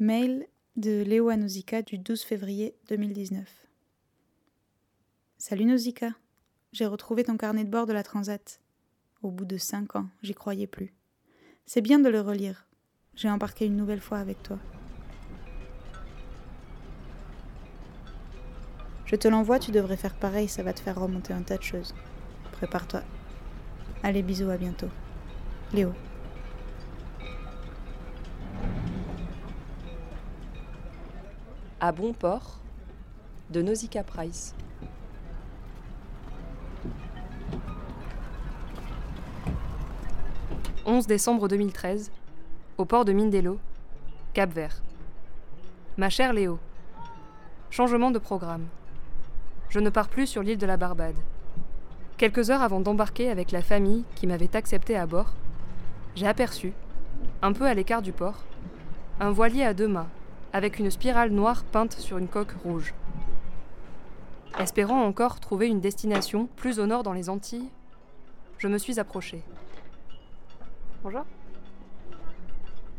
Mail de Léo à Nausicaa du 12 février 2019. Salut Nausicaa, j'ai retrouvé ton carnet de bord de la Transat. Au bout de cinq ans, j'y croyais plus. C'est bien de le relire. J'ai embarqué une nouvelle fois avec toi. Je te l'envoie, tu devrais faire pareil, ça va te faire remonter un tas de choses. Prépare-toi. Allez, bisous, à bientôt. Léo. À bon port de Nausicaa Price. « 11 décembre 2013, au port de Mindelo, Cap Vert. Ma chère Léo, changement de programme. Je ne pars plus sur l'île de la Barbade. Quelques heures avant d'embarquer avec la famille qui m'avait accepté à bord, j'ai aperçu, un peu à l'écart du port, un voilier à deux mâts avec une spirale noire peinte sur une coque rouge. Espérant encore trouver une destination plus au nord dans les Antilles, je me suis approchée. Bonjour.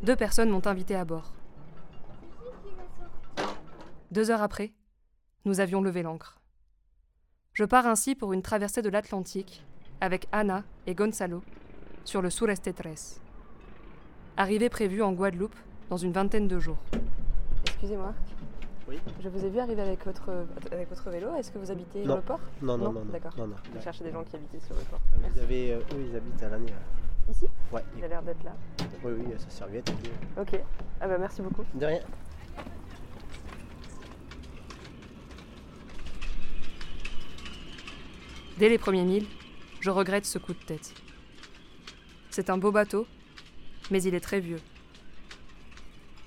Deux personnes m'ont invité à bord. Deux heures après, nous avions levé l'ancre. Je pars ainsi pour une traversée de l'Atlantique avec Anna et Gonzalo sur le Sureste 3. Arrivée prévue en Guadeloupe dans une vingtaine de jours. Excusez-moi. Oui. Je vous ai vu arriver avec votre, avec votre vélo. Est-ce que vous habitez Non. dans le port Non, non, non, non. D'accord. non, non. Je cherchais des gens qui habitaient sur le port. Vous Merci. avez, euh, eux, ils habitent à l'année. Ici Ouais. Il a l'air d'être là. Oui, oui, ça serviette. et tout. Ok. Ah bah merci beaucoup. De rien. Dès les premiers milles, je regrette ce coup de tête. C'est un beau bateau, mais il est très vieux.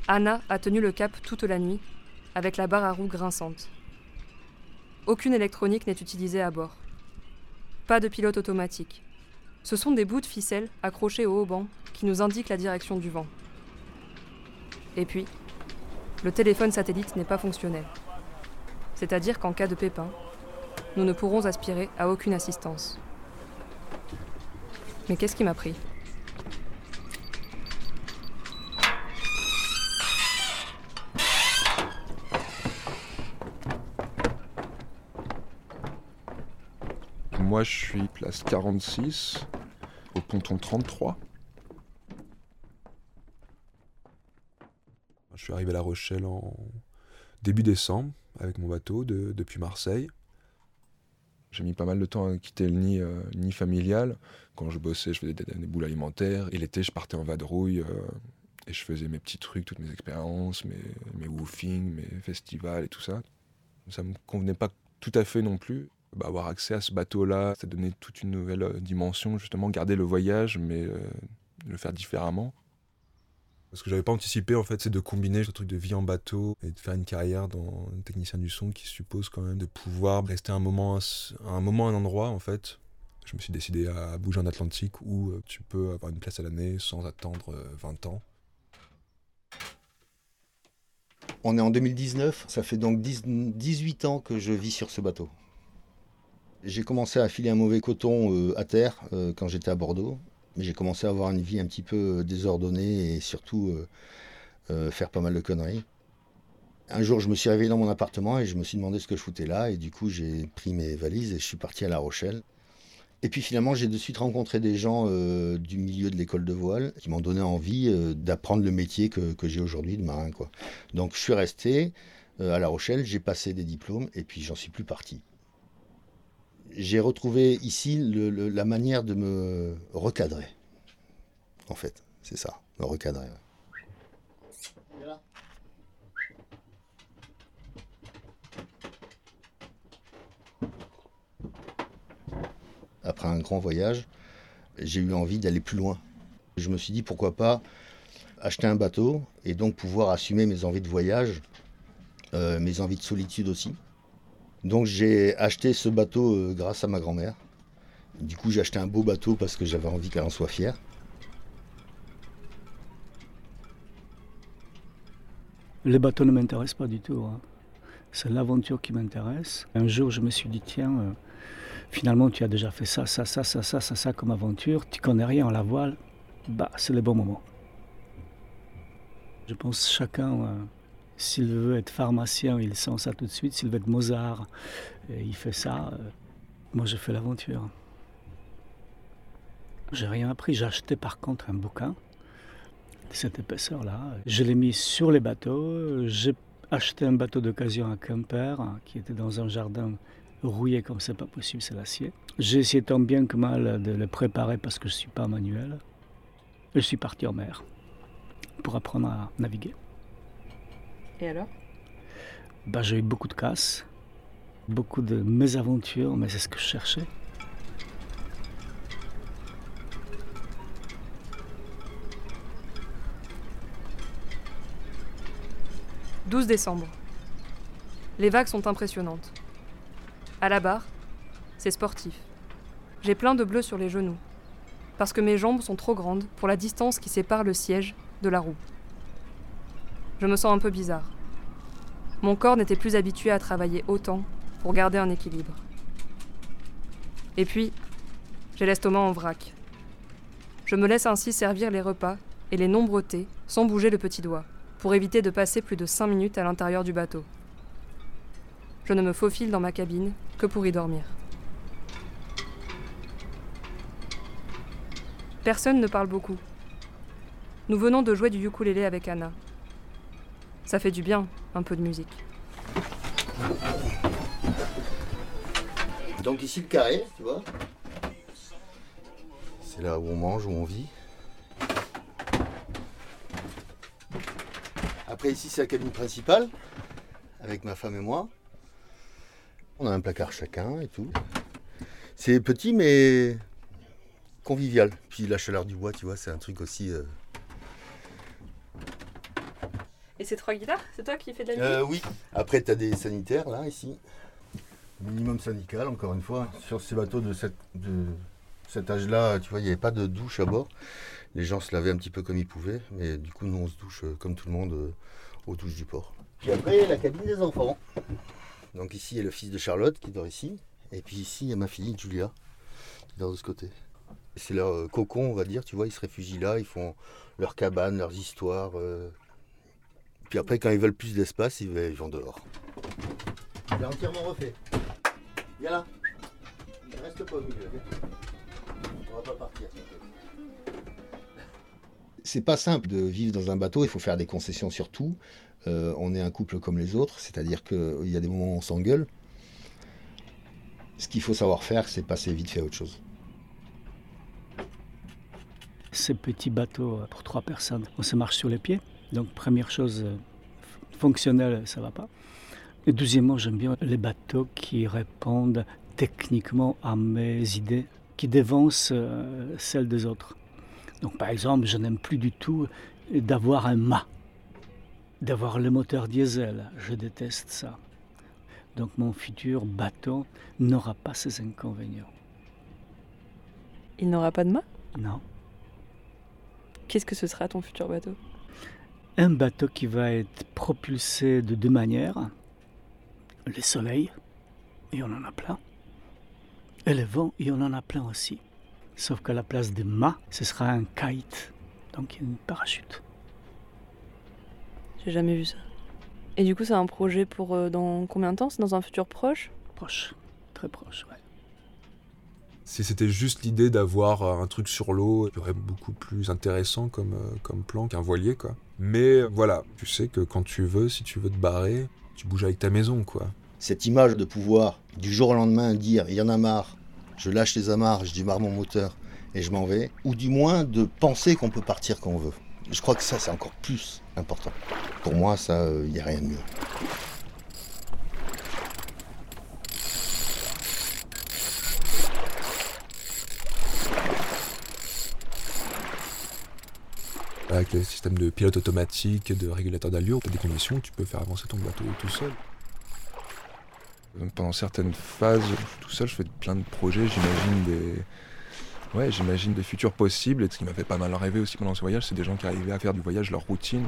Anna a tenu le cap toute la nuit, avec la barre à roues grinçante. Aucune électronique n'est utilisée à bord. Pas de pilote automatique. Ce sont des bouts de ficelle accrochés au haut banc qui nous indiquent la direction du vent. Et puis, le téléphone satellite n'est pas fonctionnel. C'est-à-dire qu'en cas de pépin, nous ne pourrons aspirer à aucune assistance. Mais qu'est-ce qui m'a pris? Moi, je suis place 46, au ponton 33. Je suis arrivé à La Rochelle en début décembre avec mon bateau de- depuis Marseille. J'ai mis pas mal de temps à quitter le nid, euh, familial. Quand je bossais, je faisais des, boules alimentaires. Et l'été, je partais en vadrouille euh, et je faisais mes petits trucs, toutes mes expériences, mes, mes mes festivals et tout ça. Ça me convenait pas tout à fait non plus. Bah, avoir accès à ce bateau-là, ça donnait toute une nouvelle euh, dimension, justement, garder le voyage, mais euh, le faire différemment. Ce que j'avais pas anticipé, en fait, c'est de combiner ce truc de vie en bateau et de faire une carrière dans un technicien du son qui suppose quand même de pouvoir rester un moment, à un moment, à un endroit, en fait. Je me suis décidé à bouger en Atlantique où euh, tu peux avoir une place à l'année sans attendre euh, 20 ans. On est en 2019, ça fait donc 10 18 ans que je vis sur ce bateau. J'ai commencé à filer un mauvais coton euh, à terre euh, quand j'étais à Bordeaux, mais j'ai commencé à avoir une vie un petit peu euh, désordonnée et surtout faire pas mal de conneries. Un jour, je me suis réveillé dans mon appartement et je me suis demandé ce que je foutais là, et du coup, j'ai pris mes valises et je suis parti à La Rochelle. Et puis finalement, j'ai de suite rencontré des gens du milieu de l'école de voile qui m'ont donné envie d'apprendre le métier que, j'ai aujourd'hui de marin. Donc je suis resté à La Rochelle, j'ai passé des diplômes et puis j'en suis plus parti. J'ai retrouvé ici la manière de me recadrer. En fait, c'est ça, me recadrer. Après un grand voyage, j'ai eu envie d'aller plus loin. Je me suis dit pourquoi pas acheter un bateau et donc pouvoir assumer mes envies de voyage, euh, mes envies de solitude aussi. Donc j'ai acheté ce bateau euh, grâce à ma grand-mère. Du coup j'ai acheté un beau bateau parce que j'avais envie qu'elle en soit fière. Les bateaux ne m'intéressent pas du tout. hein. C'est l'aventure qui m'intéresse. Un jour, je me suis dit, tiens, euh, finalement, tu as déjà fait ça, ça, ça, ça, ça, ça, comme aventure. Tu connais rien en la voile. Bah, c'est le bon moment. Je pense chacun, euh, s'il veut être pharmacien, il sent ça tout de suite. S'il veut être Mozart, il fait ça. Euh, moi, je fais l'aventure. J'ai rien appris. J'ai acheté par contre un bouquin de cette épaisseur-là. Je l'ai mis sur les bateaux. J'ai acheté un bateau d'occasion à Quimper qui était dans un jardin rouillé comme c'est pas possible, c'est l'acier. J'ai essayé tant bien que mal de le préparer parce que je ne suis pas manuel. Je suis parti en mer pour apprendre à naviguer. Et alors? Bah, J'ai eu beaucoup de casses, beaucoup de mésaventures, mais c'est ce que je cherchais. 12 décembre. Les vagues sont impressionnantes. À la barre, c'est sportif. J'ai plein de bleu sur les genoux, parce que mes jambes sont trop grandes pour la distance qui sépare le siège de la roue. Je me sens un peu bizarre. Mon corps n'était plus habitué à travailler autant pour garder un équilibre. Et puis, j'ai l'estomac en vrac. Je me laisse ainsi servir les repas et les nombreux thés sans bouger le petit doigt pour éviter de passer plus de 5 minutes à l'intérieur du bateau. Je ne me faufile dans ma cabine que pour y dormir. Personne ne parle beaucoup. Nous venons de jouer du ukulélé avec Anna. Ça fait du bien, un peu de musique. Donc ici le carré, tu vois. C'est là où on mange, où on vit. Après ici c'est la cabine principale, avec ma femme et moi. On a un placard chacun et tout. C'est petit mais convivial. Puis la chaleur du bois, tu vois, c'est un truc aussi. Euh, et ces trois guitares, c'est toi qui fais de la musique euh, Oui. Après, tu as des sanitaires là, ici. Minimum syndical, encore une fois. Sur ces bateaux de, de cet âge-là, tu vois, il n'y avait pas de douche à bord les gens se lavaient un petit peu comme ils pouvaient, mais du coup, nous, on se douche euh, comme tout le monde euh, aux douches du port. Puis après, la cabine des enfants. Donc ici, il y a le fils de Charlotte qui dort ici. Et puis ici, il y a ma fille, Julia, qui dort de ce côté. C'est leur cocon, on va dire, tu vois, ils se réfugient là, ils font leur cabane, leurs histoires. Puis après, quand ils veulent plus d'espace, ils vont dehors. Il est entièrement refait. Viens là. reste pas au milieu. On va pas partir c'est pas simple de vivre dans un bateau, il faut faire des concessions sur tout. Euh, on est un couple comme les autres, c'est-à-dire qu'il y a des moments où on s'engueule. Ce qu'il faut savoir faire, c'est passer vite fait à autre chose. Ces petits bateaux euh, pour trois personnes, on se marche sur les pieds. Donc première chose, euh, fonctionnelle, ça va pas. Et deuxièmement, j'aime bien les bateaux qui répondent techniquement à mes idées, qui dévancent celles des autres. Donc par exemple, je n'aime plus du tout d'avoir un mât, d'avoir le moteur diesel. Je déteste ça. Donc mon futur bateau n'aura pas ces inconvénients. Il n'aura pas de mât? Non. Qu'est-ce que ce sera ton futur bateau? Un bateau qui va être propulsé de deux manières. Le soleil, et on en a plein. Et le vent, et on en a plein aussi. Sauf qu'à la place de mât, ce sera un kite, donc une parachute. J'ai jamais vu ça. Et du coup, c'est un projet pour euh, dans combien de temps? C'est dans un futur proche? Proche, très proche, ouais. Si c'était juste l'idée d'avoir euh, un truc sur l'eau, il y aurait beaucoup plus intéressant comme, euh, comme plan qu'un voilier, quoi. Mais voilà, tu sais que quand tu veux, si tu veux te barrer, tu bouges avec ta maison, quoi. Cette image de pouvoir, du jour au lendemain, dire il y en a marre, je lâche les amarres, je démarre mon moteur et je m'en vais, ou du moins de penser qu'on peut partir quand on veut. Je crois que ça, c'est encore plus important. Pour moi, ça, il euh, n'y a rien de mieux. Avec les systèmes de pilote automatique, de régulateur d'allure, tu as des conditions tu peux faire avancer ton bateau tout seul. Pendant certaines phases, tout seul, je fais plein de projets, j'imagine des. Ouais, j'imagine des futurs possibles. Et ce qui m'a fait pas mal rêver aussi pendant ce voyage, c'est des gens qui arrivaient à faire du voyage leur routine.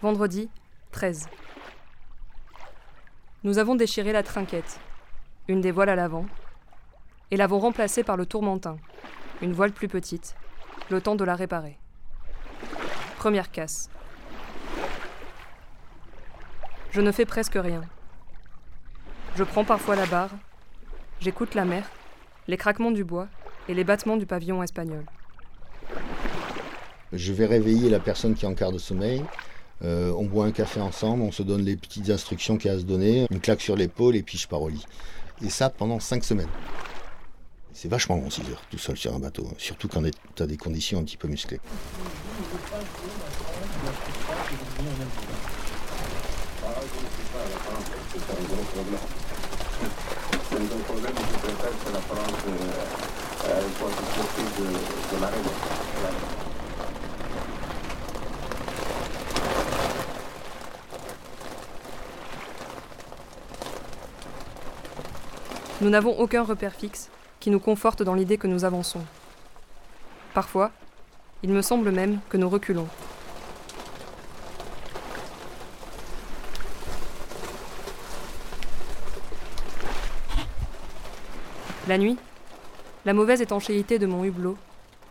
Vendredi 13. Nous avons déchiré la trinquette, une des voiles à l'avant, et l'avons remplacée par le tourmentin, une voile plus petite, le temps de la réparer. Première casse. Je ne fais presque rien. Je prends parfois la barre, j'écoute la mer, les craquements du bois et les battements du pavillon espagnol. Je vais réveiller la personne qui est en quart de sommeil. Euh, on boit un café ensemble, on se donne les petites instructions qu'il a à se donner, une claque sur l'épaule et puis je pars au lit. Et ça pendant cinq semaines. C'est vachement long 6 heures tout seul sur un bateau, surtout quand tu as des conditions un petit peu musclées. Nous n'avons aucun repère fixe qui nous conforte dans l'idée que nous avançons. Parfois, il me semble même que nous reculons. La nuit, la mauvaise étanchéité de mon hublot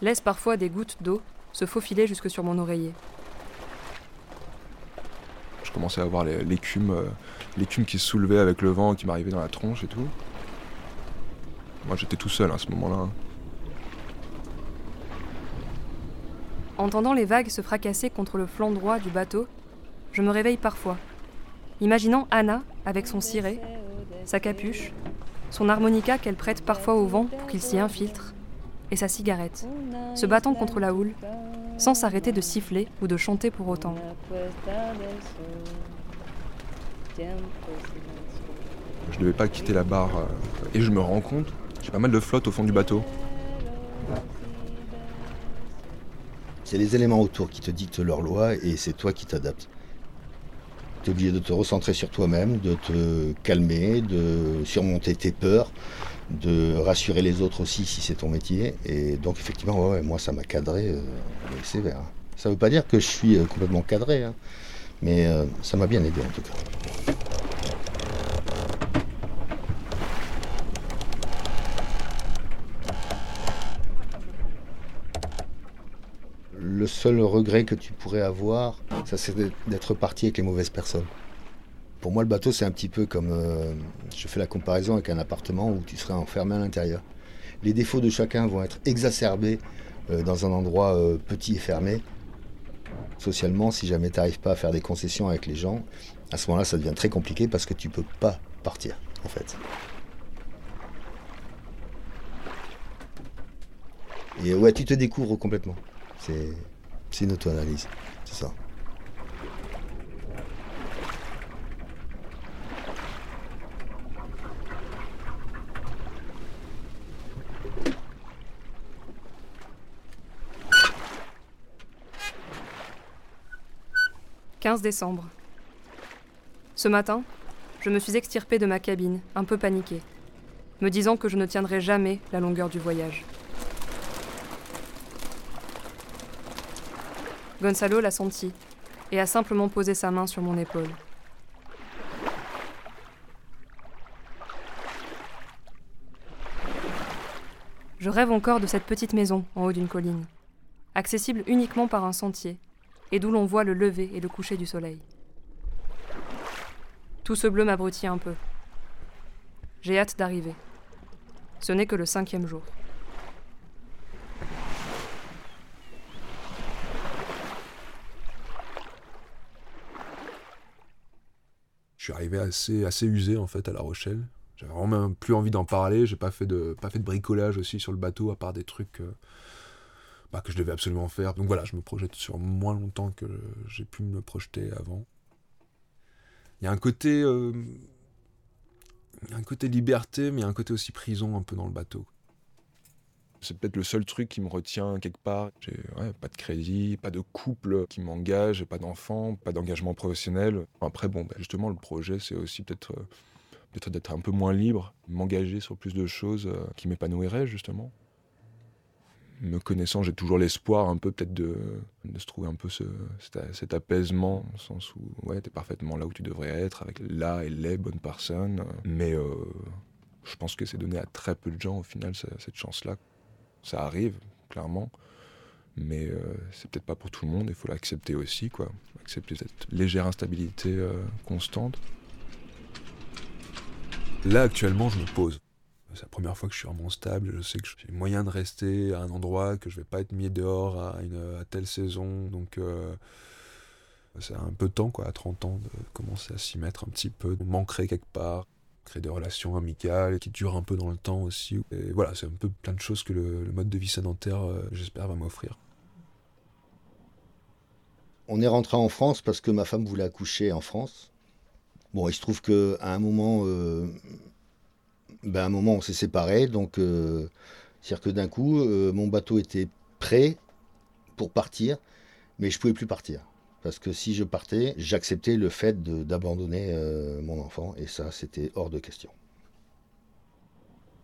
laisse parfois des gouttes d'eau se faufiler jusque sur mon oreiller. Je commençais à voir l'écume, euh, l'écume qui se soulevait avec le vent, qui m'arrivait dans la tronche et tout. Moi j'étais tout seul à ce moment-là. Entendant les vagues se fracasser contre le flanc droit du bateau, je me réveille parfois, imaginant Anna avec son ciré, sa capuche, son harmonica qu'elle prête parfois au vent pour qu'il s'y infiltre, et sa cigarette, se battant contre la houle, sans s'arrêter de siffler ou de chanter pour autant. Je ne devais pas quitter la barre, euh, et je me rends compte, j'ai pas mal de flotte au fond du bateau. C'est les éléments autour qui te dictent leurs lois et c'est toi qui t'adaptes. Tu es obligé de te recentrer sur toi-même, de te calmer, de surmonter tes peurs, de rassurer les autres aussi si c'est ton métier. Et donc effectivement, ouais, moi ça m'a cadré euh, sévère. Ça ne veut pas dire que je suis euh, complètement cadré, hein, mais euh, ça m'a bien aidé en tout cas. Le seul regret que tu pourrais avoir, ça c'est d'être parti avec les mauvaises personnes. Pour moi, le bateau, c'est un petit peu comme. Euh, je fais la comparaison avec un appartement où tu serais enfermé à l'intérieur. Les défauts de chacun vont être exacerbés euh, dans un endroit euh, petit et fermé. Socialement, si jamais tu n'arrives pas à faire des concessions avec les gens, à ce moment-là, ça devient très compliqué parce que tu peux pas partir, en fait. Et ouais, tu te découvres complètement. C'est une auto-analyse, c'est ça. 15 décembre. Ce matin, je me suis extirpée de ma cabine, un peu paniquée, me disant que je ne tiendrais jamais la longueur du voyage. Gonzalo l'a senti et a simplement posé sa main sur mon épaule. Je rêve encore de cette petite maison en haut d'une colline, accessible uniquement par un sentier et d'où l'on voit le lever et le coucher du soleil. Tout ce bleu m'abrutit un peu. J'ai hâte d'arriver. Ce n'est que le cinquième jour. Je suis arrivé assez, assez usé en fait à La Rochelle. J'avais vraiment même plus envie d'en parler. J'ai pas fait de pas fait de bricolage aussi sur le bateau à part des trucs euh, bah, que je devais absolument faire. Donc voilà, je me projette sur moins longtemps que j'ai pu me projeter avant. Il y a un côté. Euh, un côté liberté, mais il y a un côté aussi prison un peu dans le bateau. C'est peut-être le seul truc qui me retient quelque part. J'ai pas de crédit, pas de couple qui m'engage, pas d'enfant, pas d'engagement professionnel. Après, bon, bah, justement, le projet, c'est aussi peut-être euh, peut d'être un peu moins libre, m'engager sur plus de choses euh, qui m'épanouiraient, justement me connaissant, j'ai toujours l'espoir un peu peut-être de, se trouver un peu cet, apaisement, au sens où ouais, tu es parfaitement là où tu devrais être, avec là et les bonnes personnes. Mais euh, je pense que c'est donné à très peu de gens au final, cette chance-là. Ça arrive, clairement. Mais euh, c'est peut-être pas pour tout le monde, il faut l'accepter aussi, quoi. Accepter cette légère instabilité euh, constante. Là, actuellement, je me pose. C'est la première fois que je suis vraiment stable. Je sais que j'ai moyen de rester à un endroit, que je vais pas être mis dehors à, une, telle saison. Donc, euh, c'est un peu de temps, quoi, à 30 ans, de commencer à s'y mettre un petit peu. On manquerait quelque part. Créer des relations amicales qui durent un peu dans le temps aussi. Et voilà, c'est un peu plein de choses que le, mode de vie sédentaire, euh, j'espère, va m'offrir. On est rentré en France parce que ma femme voulait accoucher en France. Bon, il se trouve qu'à un moment, euh, ben, à un moment, on s'est séparés. Donc, euh, c'est-à-dire que d'un coup, mon bateau était prêt pour partir, mais je pouvais plus partir. Parce que si je partais, j'acceptais le fait d'abandonner euh, mon enfant, et ça, c'était hors de question.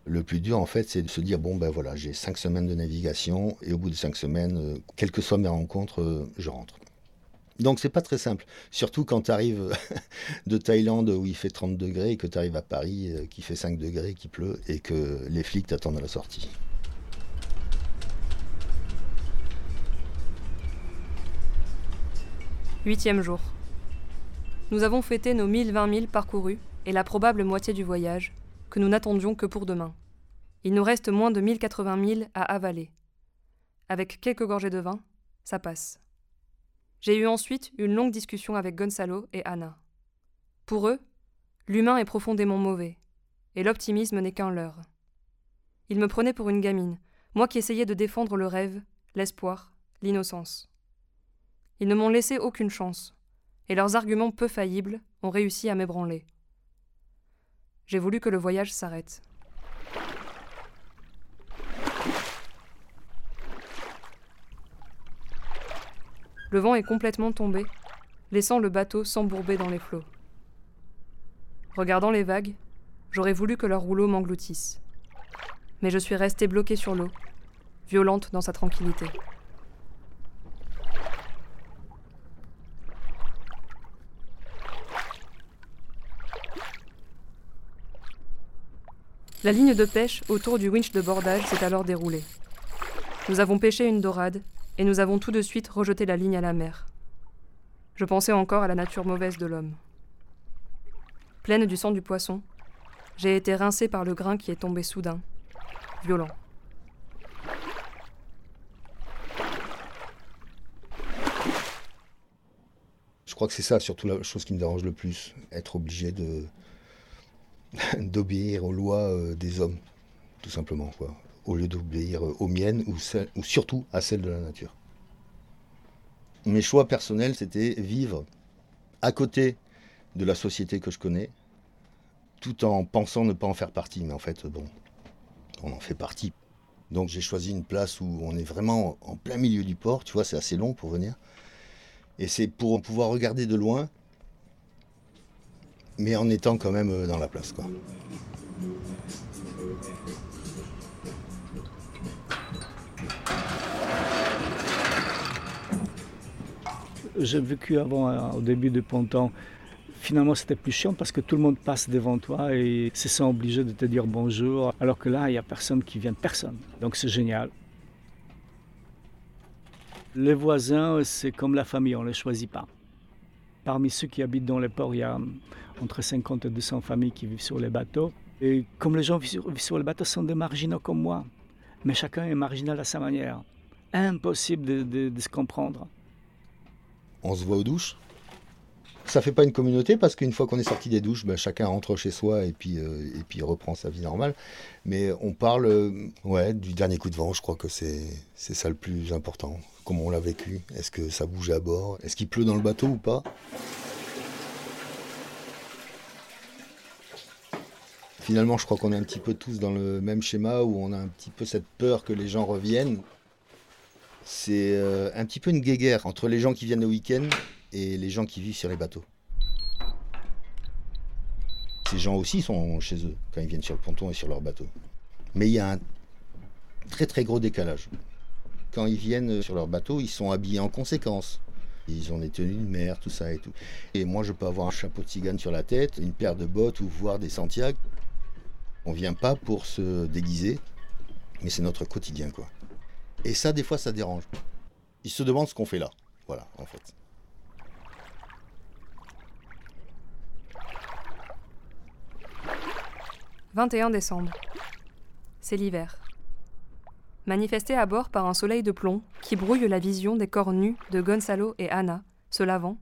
Le plus dur, en fait, c'est de se dire bon, ben voilà, j'ai cinq semaines de navigation, et au bout de cinq semaines, euh, quelles que soient mes rencontres, euh, je rentre. Donc c'est pas très simple, surtout quand tu arrives de Thaïlande où il fait 30 degrés et que tu arrives à Paris qui fait 5 degrés, qui pleut et que les flics t'attendent à la sortie. Huitième jour. Nous avons fêté nos 1020 milles parcourus et la probable moitié du voyage, que nous n'attendions que pour demain. Il nous reste moins de 1080 milles à avaler. Avec quelques gorgées de vin, ça passe. J'ai eu ensuite une longue discussion avec Gonzalo et Anna. Pour eux, l'humain est profondément mauvais, et l'optimisme n'est qu'un leurre. Ils me prenaient pour une gamine, moi qui essayais de défendre le rêve, l'espoir, l'innocence. Ils ne m'ont laissé aucune chance, et leurs arguments peu faillibles ont réussi à m'ébranler. J'ai voulu que le voyage s'arrête. Le vent est complètement tombé, laissant le bateau s'embourber dans les flots. Regardant les vagues, j'aurais voulu que leur rouleau m'engloutisse. Mais je suis restée bloquée sur l'eau, violente dans sa tranquillité. La ligne de pêche autour du winch de bordage s'est alors déroulée. Nous avons pêché une dorade et nous avons tout de suite rejeté la ligne à la mer. Je pensais encore à la nature mauvaise de l'homme. Pleine du sang du poisson, j'ai été rincée par le grain qui est tombé soudain, violent. Je crois que c'est ça surtout la chose qui me dérange le plus, être obligé de d'obéir aux lois euh, des hommes, tout simplement, quoi. Au lieu d'obéir euh, aux miennes ou, ou surtout à celles de la nature. Mes choix personnels, c'était vivre à côté de la société que je connais, tout en pensant ne pas en faire partie. Mais en fait, bon, on en fait partie. Donc j'ai choisi une place où on est vraiment en plein milieu du port, tu vois, c'est assez long pour venir. Et c'est pour pouvoir regarder de loin, mais en étant quand même euh, dans la place. Quoi. J'ai vécu avant, euh, au début de Ponton. Finalement, c'était plus chiant parce que tout le monde passe devant toi et se sent obligé de te dire bonjour. Alors que là, il n'y a personne qui vient, personne. Donc c'est génial. Les voisins, c'est comme la famille, on ne les choisit pas. Parmi ceux qui habitent dans les ports, il y a entre 50 et 200 familles qui vivent sur les bateaux. Et comme les gens vivent sur, les bateaux sont des marginaux comme moi, mais chacun est marginal à sa manière. Impossible de- se comprendre. On se voit aux douches? Ça fait pas une communauté parce qu'une fois qu'on est sorti des douches, ben, chacun rentre chez soi et puis, euh, et puis reprend sa vie normale. Mais on parle euh, ouais, du dernier coup de vent, je crois que c'est ça le plus important. Comment on l'a vécu? Est-ce que ça bouge à bord? Est-ce qu'il pleut dans le bateau ou pas? Finalement, je crois qu'on est un petit peu tous dans le même schéma où on a un petit peu cette peur que les gens reviennent. C'est euh, un petit peu une guéguerre entre les gens qui viennent le week-end et les gens qui vivent sur les bateaux. Ces gens aussi sont chez eux quand ils viennent sur le ponton et sur leur bateau. Mais il y a un très très gros décalage. Quand ils viennent sur leur bateau, ils sont habillés en conséquence. Ils ont des tenues de mer, tout ça et tout. Et moi, je peux avoir un chapeau de cigane sur la tête, une paire de bottes ou voir des Santiago. On vient pas pour se déguiser, mais c'est notre quotidien, quoi. Et ça, des fois, ça dérange. Ils se demandent ce qu'on fait là. Voilà, en fait. « 21 décembre. C'est l'hiver. Manifesté à bord par un soleil de plomb qui brouille la vision des corps nus de Gonzalo et Anna, se lavant,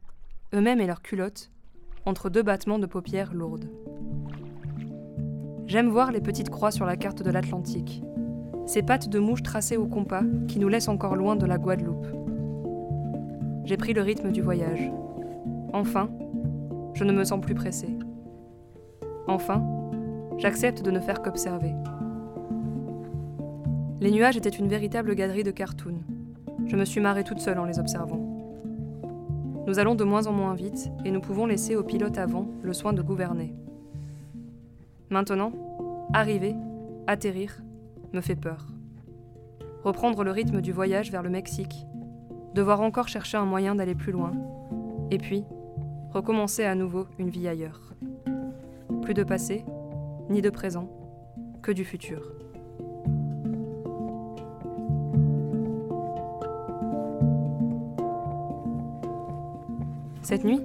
eux-mêmes et leurs culottes, entre deux battements de paupières lourdes. J'aime voir les petites croix sur la carte de l'Atlantique, ces pattes de mouche tracées au compas qui nous laissent encore loin de la Guadeloupe. J'ai pris le rythme du voyage. Enfin, je ne me sens plus pressé. Enfin, j'accepte de ne faire qu'observer. Les nuages étaient une véritable galerie de cartoons. Je me suis marrée toute seule en les observant. Nous allons de moins en moins vite et nous pouvons laisser au pilote avant le soin de gouverner. Maintenant, arriver, atterrir, me fait peur. Reprendre le rythme du voyage vers le Mexique, devoir encore chercher un moyen d'aller plus loin, et puis recommencer à nouveau une vie ailleurs. Plus de passé, ni de présent, que du futur. Cette nuit,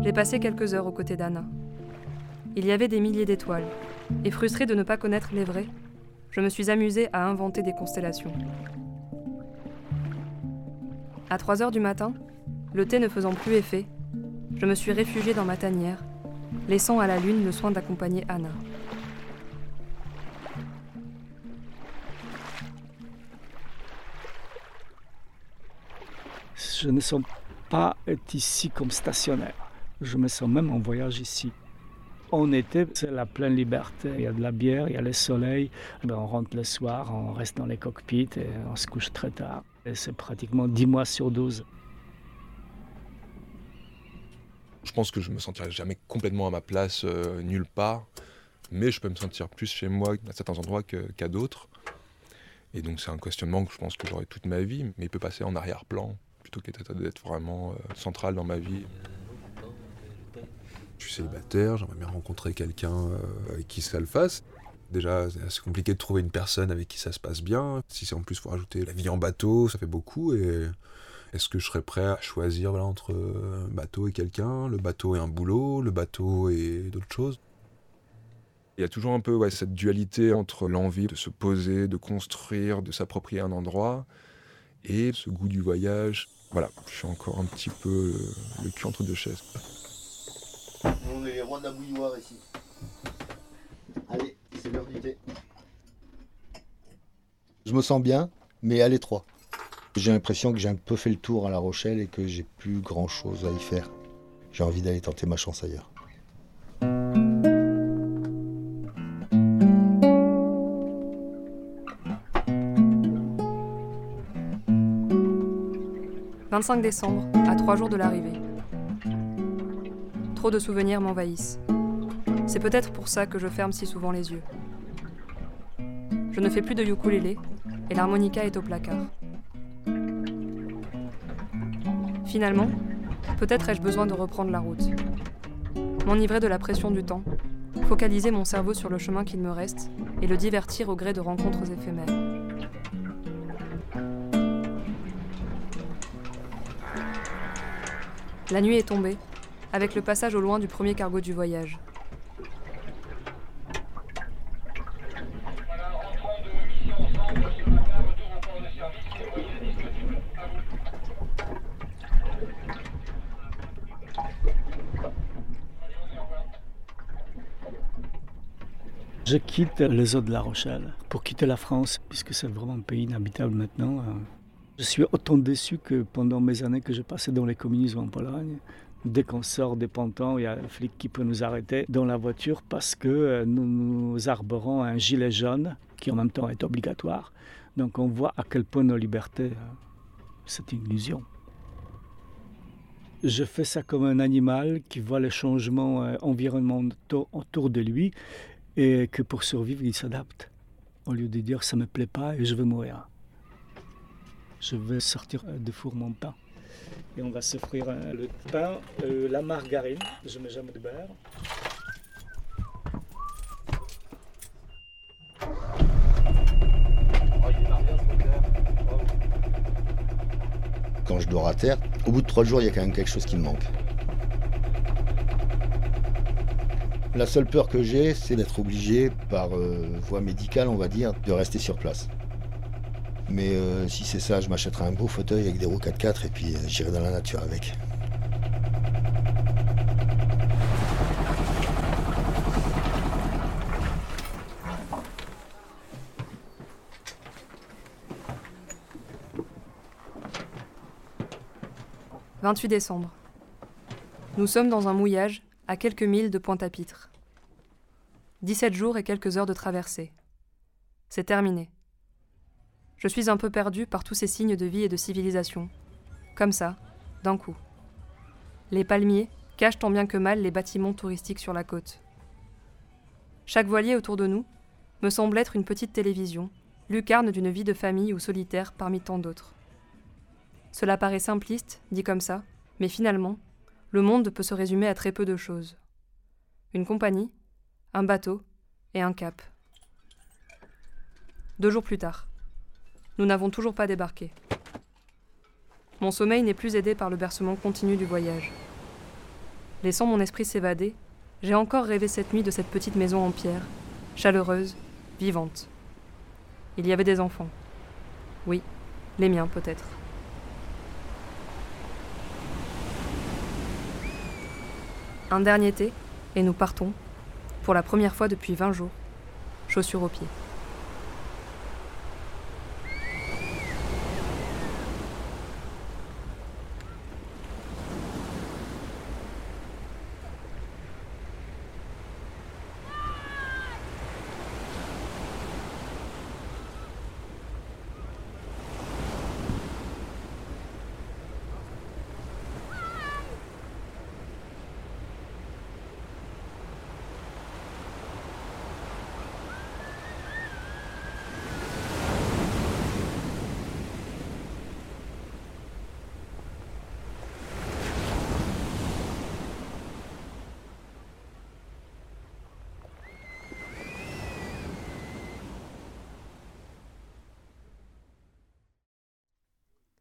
j'ai passé quelques heures aux côtés d'Anna. Il y avait des milliers d'étoiles, et frustrée de ne pas connaître les vraies, je me suis amusée à inventer des constellations. À 3 heures du matin, le thé ne faisant plus effet, je me suis réfugiée dans ma tanière, laissant à la lune le soin d'accompagner Anna. Je ne sens pas être ici comme stationnaire. Je me sens même en voyage ici. En été, c'est la pleine liberté. Il y a de la bière, il y a le soleil. Eh ben, on rentre le soir, on reste dans les cockpits et on se couche très tard. C'est pratiquement 10 mois sur 12. Je pense que je me sentirai jamais complètement à ma place euh, nulle part, mais je peux me sentir plus chez moi à certains endroits qu'à d'autres. Et donc c'est un questionnement que je pense que j'aurai toute ma vie, mais il peut passer en arrière-plan plutôt qu'être vraiment euh, central dans ma vie. Je suis célibataire, j'aimerais bien rencontrer quelqu'un euh, avec qui ça le fasse. Déjà, c'est compliqué de trouver une personne avec qui ça se passe bien. Si c'est en plus pour rajouter la vie en bateau, ça fait beaucoup. Et est-ce que je serais prêt à choisir entre un bateau et quelqu'un, le bateau et un boulot, le bateau et d'autres choses? Il y a toujours un peu cette dualité entre l'envie de se poser, de construire, de s'approprier un endroit, et ce goût du voyage. Voilà, je suis encore un petit peu le, le cul entre deux chaises. On est les rois de la bouilloire ici. Allez, c'est l'heure du thé. Je me sens bien, mais à l'étroit. J'ai l'impression que j'ai un peu fait le tour à La Rochelle et que j'ai plus grand chose à y faire. J'ai envie d'aller tenter ma chance ailleurs. « 25 décembre, à trois jours de l'arrivée. Trop de souvenirs m'envahissent. C'est peut-être pour ça que je ferme si souvent les yeux. Je ne fais plus de ukulélé et l'harmonica est au placard. Finalement, peut-être ai-je besoin de reprendre la route. M'enivrer de la pression du temps, focaliser mon cerveau sur le chemin qu'il me reste et le divertir au gré de rencontres éphémères. La nuit est tombée, avec le passage au loin du premier cargo du voyage. Je quitte les eaux de La Rochelle pour quitter la France, puisque c'est vraiment un pays inhabitable maintenant. Je suis autant déçu que pendant mes années que j'ai passées dans les communismes en Pologne. Dès qu'on sort des pontons, il y a un flic qui peut nous arrêter dans la voiture parce que nous, nous arborons un gilet jaune qui en même temps est obligatoire. Donc on voit à quel point nos libertés, c'est une illusion. Je fais ça comme un animal qui voit les changements environnementaux autour de lui et que pour survivre, il s'adapte. Au lieu de dire ça me plaît pas et je veux mourir. Je vais sortir de four mon pain. Et on va s'offrir le pain, euh, la margarine, je mets jamais de beurre. quand je dors à terre, au bout de trois jours, il y a quand même quelque chose qui me manque. La seule peur que j'ai, c'est d'être obligé, par euh, voie médicale, on va dire, de rester sur place. Mais euh, si c'est ça, je m'achèterai un beau fauteuil avec des roues 4x4 et puis euh, j'irai dans la nature avec. « 28 décembre. Nous sommes dans un mouillage à quelques milles de Pointe-à-Pitre. 17 jours et quelques heures de traversée. C'est terminé. Je suis un peu perdu par tous ces signes de vie et de civilisation. Comme ça, d'un coup. Les palmiers cachent tant bien que mal les bâtiments touristiques sur la côte. Chaque voilier autour de nous me semble être une petite télévision, lucarne d'une vie de famille ou solitaire parmi tant d'autres. Cela paraît simpliste, dit comme ça, mais finalement, le monde peut se résumer à très peu de choses. Une compagnie, un bateau et un cap. Deux jours plus tard. Nous n'avons toujours pas débarqué. Mon sommeil n'est plus aidé par le bercement continu du voyage. Laissant mon esprit s'évader, j'ai encore rêvé cette nuit de cette petite maison en pierre, chaleureuse, vivante. Il y avait des enfants. Oui, les miens peut-être. Un dernier thé, et nous partons, pour la première fois depuis 20 jours, chaussures aux pieds.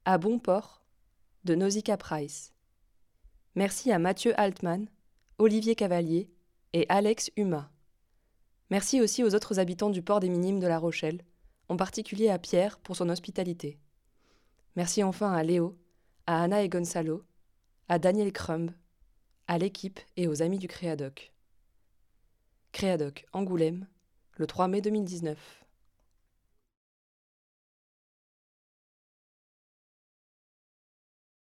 À bon port de Nausicaa Price. Merci à Mathieu Altman, Olivier Cavalier et Alex Huma. Merci aussi aux autres habitants du port des Minimes de La Rochelle, en particulier à Pierre pour son hospitalité. Merci enfin à Léo, à Anna et Gonzalo, à Daniel Crumb, à l'équipe et aux amis du Créadoc. Créadoc Angoulême, le 3 mai 2019.